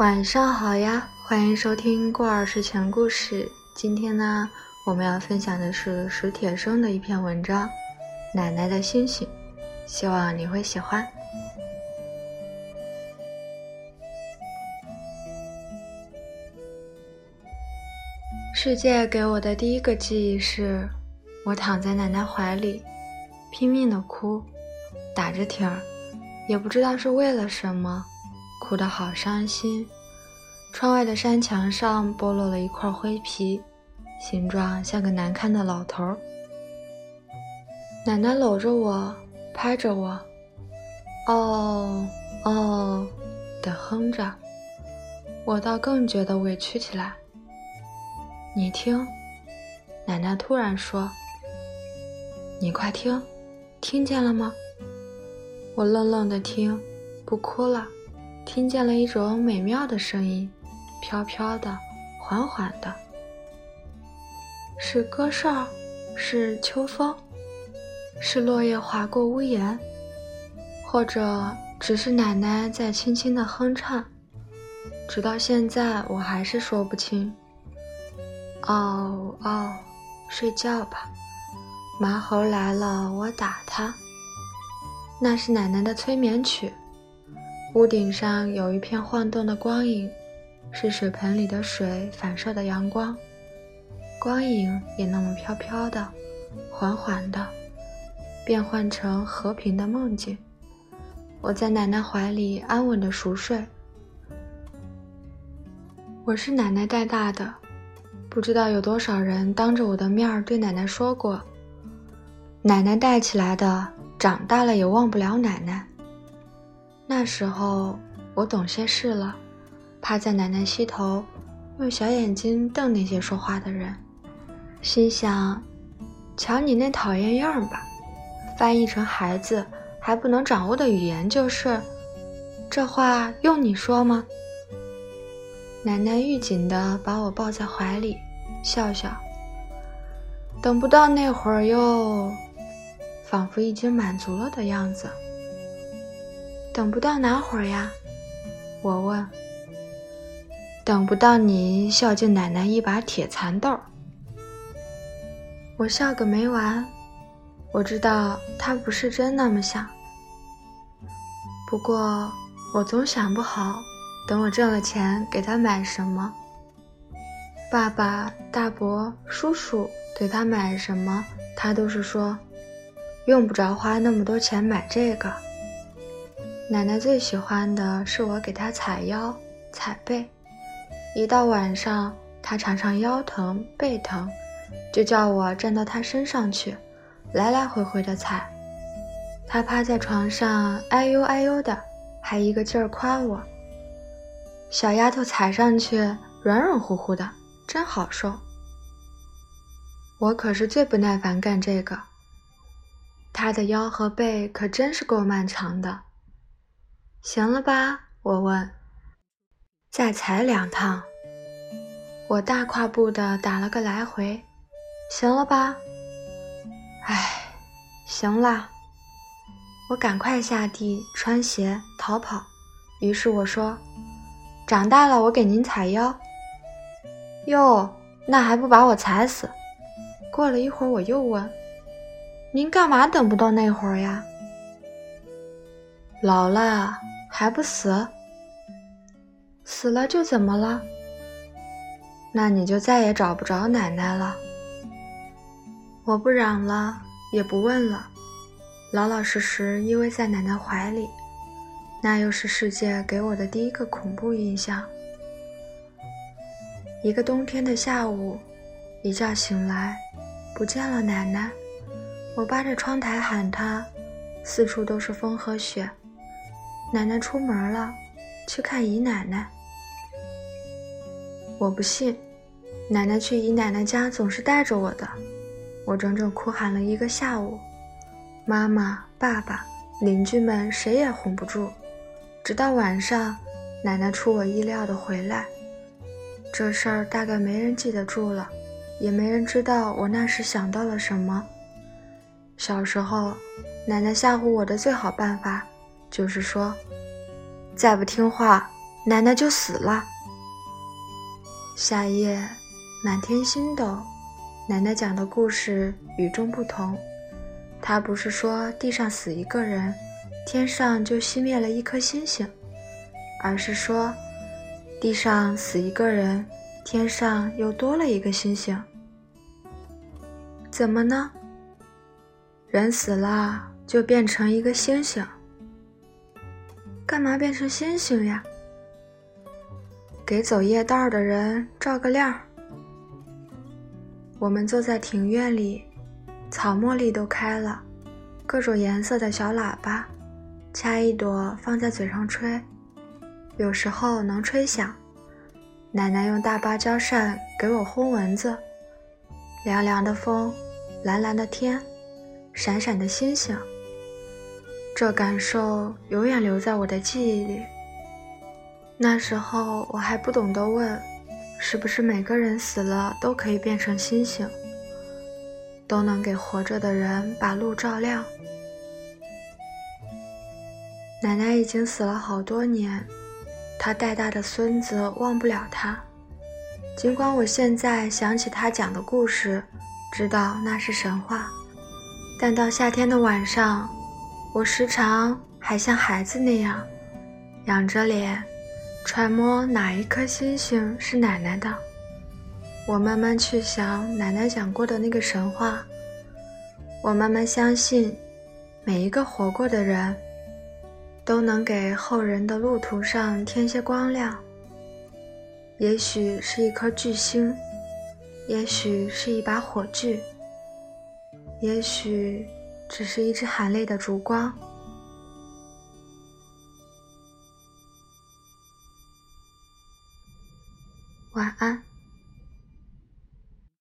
晚上好呀，欢迎收听过儿睡前故事。今天呢，我们要分享的是史铁生的一篇文章《奶奶的星星》，希望你会喜欢。世界给我的第一个记忆是，我躺在奶奶怀里，拼命的哭，打着挺儿，也不知道是为了什么。哭得好伤心。窗外的山墙上剥落了一块灰皮，形状像个难看的老头儿。奶奶搂着我，拍着我，哦哦的哼着，我倒更觉得委屈起来。你听，奶奶突然说：“你快听，听见了吗？”我愣愣的听，不哭了。听见了一种美妙的声音，飘飘的，缓缓的，是歌哨，是秋风，是落叶划过屋檐，或者只是奶奶在轻轻的哼唱。直到现在，我还是说不清。哦哦，睡觉吧，麻猴来了，我打他。那是奶奶的催眠曲。屋顶上有一片晃动的光影，是水盆里的水反射的阳光。光影也那么飘飘的，缓缓的，变换成和平的梦境。我在奶奶怀里安稳的熟睡。我是奶奶带大的，不知道有多少人当着我的面儿对奶奶说过：“奶奶带起来的，长大了也忘不了奶奶。”那时候我懂些事了，趴在奶奶膝头，用小眼睛瞪那些说话的人，心想：瞧你那讨厌样儿吧！翻译成孩子还不能掌握的语言就是，这话用你说吗？奶奶愈紧地把我抱在怀里，笑笑。等不到那会儿又，仿佛已经满足了的样子。等不到哪会儿呀？我问。等不到你孝敬奶奶一把铁蚕豆。我笑个没完。我知道他不是真那么想。不过我总想不好，等我挣了钱给他买什么。爸爸、大伯、叔叔给他买什么，他都是说，用不着花那么多钱买这个。奶奶最喜欢的是我给她踩腰、踩背，一到晚上，她常常腰疼、背疼，就叫我站到她身上去，来来回回的踩。她趴在床上，哎呦哎呦的，还一个劲儿夸我：“小丫头踩上去软软乎乎的，真好受。”我可是最不耐烦干这个，她的腰和背可真是够漫长的。行了吧？我问。再踩两趟。我大跨步的打了个来回。行了吧？哎，行啦。我赶快下地穿鞋逃跑。于是我说：“长大了我给您踩腰。”哟，那还不把我踩死？过了一会儿我又问：“您干嘛等不到那会儿呀？”老了。还不死？死了就怎么了？那你就再也找不着奶奶了。我不嚷了，也不问了，老老实实依偎在奶奶怀里。那又是世界给我的第一个恐怖印象。一个冬天的下午，一觉醒来，不见了奶奶。我扒着窗台喊她，四处都是风和雪。奶奶出门了，去看姨奶奶。我不信，奶奶去姨奶奶家总是带着我的。我整整哭喊了一个下午，妈妈、爸爸、邻居们谁也哄不住。直到晚上，奶奶出我意料的回来。这事儿大概没人记得住了，也没人知道我那时想到了什么。小时候，奶奶吓唬我的最好办法。就是说，再不听话，奶奶就死了。夏夜，满天星斗，奶奶讲的故事与众不同。她不是说地上死一个人，天上就熄灭了一颗星星，而是说地上死一个人，天上又多了一个星星。怎么呢？人死了就变成一个星星，干嘛变成星星呀？给走夜道的人照个亮。我们坐在庭院里，草茉莉都开了，各种颜色的小喇叭，掐一朵放在嘴上吹，有时候能吹响。奶奶用大芭蕉扇给我轰蚊子，凉凉的风，蓝蓝的天。闪闪的星星，这感受永远留在我的记忆里。那时候我还不懂得问，是不是每个人死了都可以变成星星，都能给活着的人把路照亮。奶奶已经死了好多年，她带大的孙子忘不了她。尽管我现在想起她讲的故事，知道那是神话。但到夏天的晚上，我时常还像孩子那样，仰着脸，揣摩哪一颗星星是奶奶的。我慢慢去想奶奶讲过的那个神话，我慢慢相信，每一个活过的人，都能给后人的路途上添些光亮。也许是一颗巨星，也许是一把火炬。也许只是一支含泪的烛光。晚安。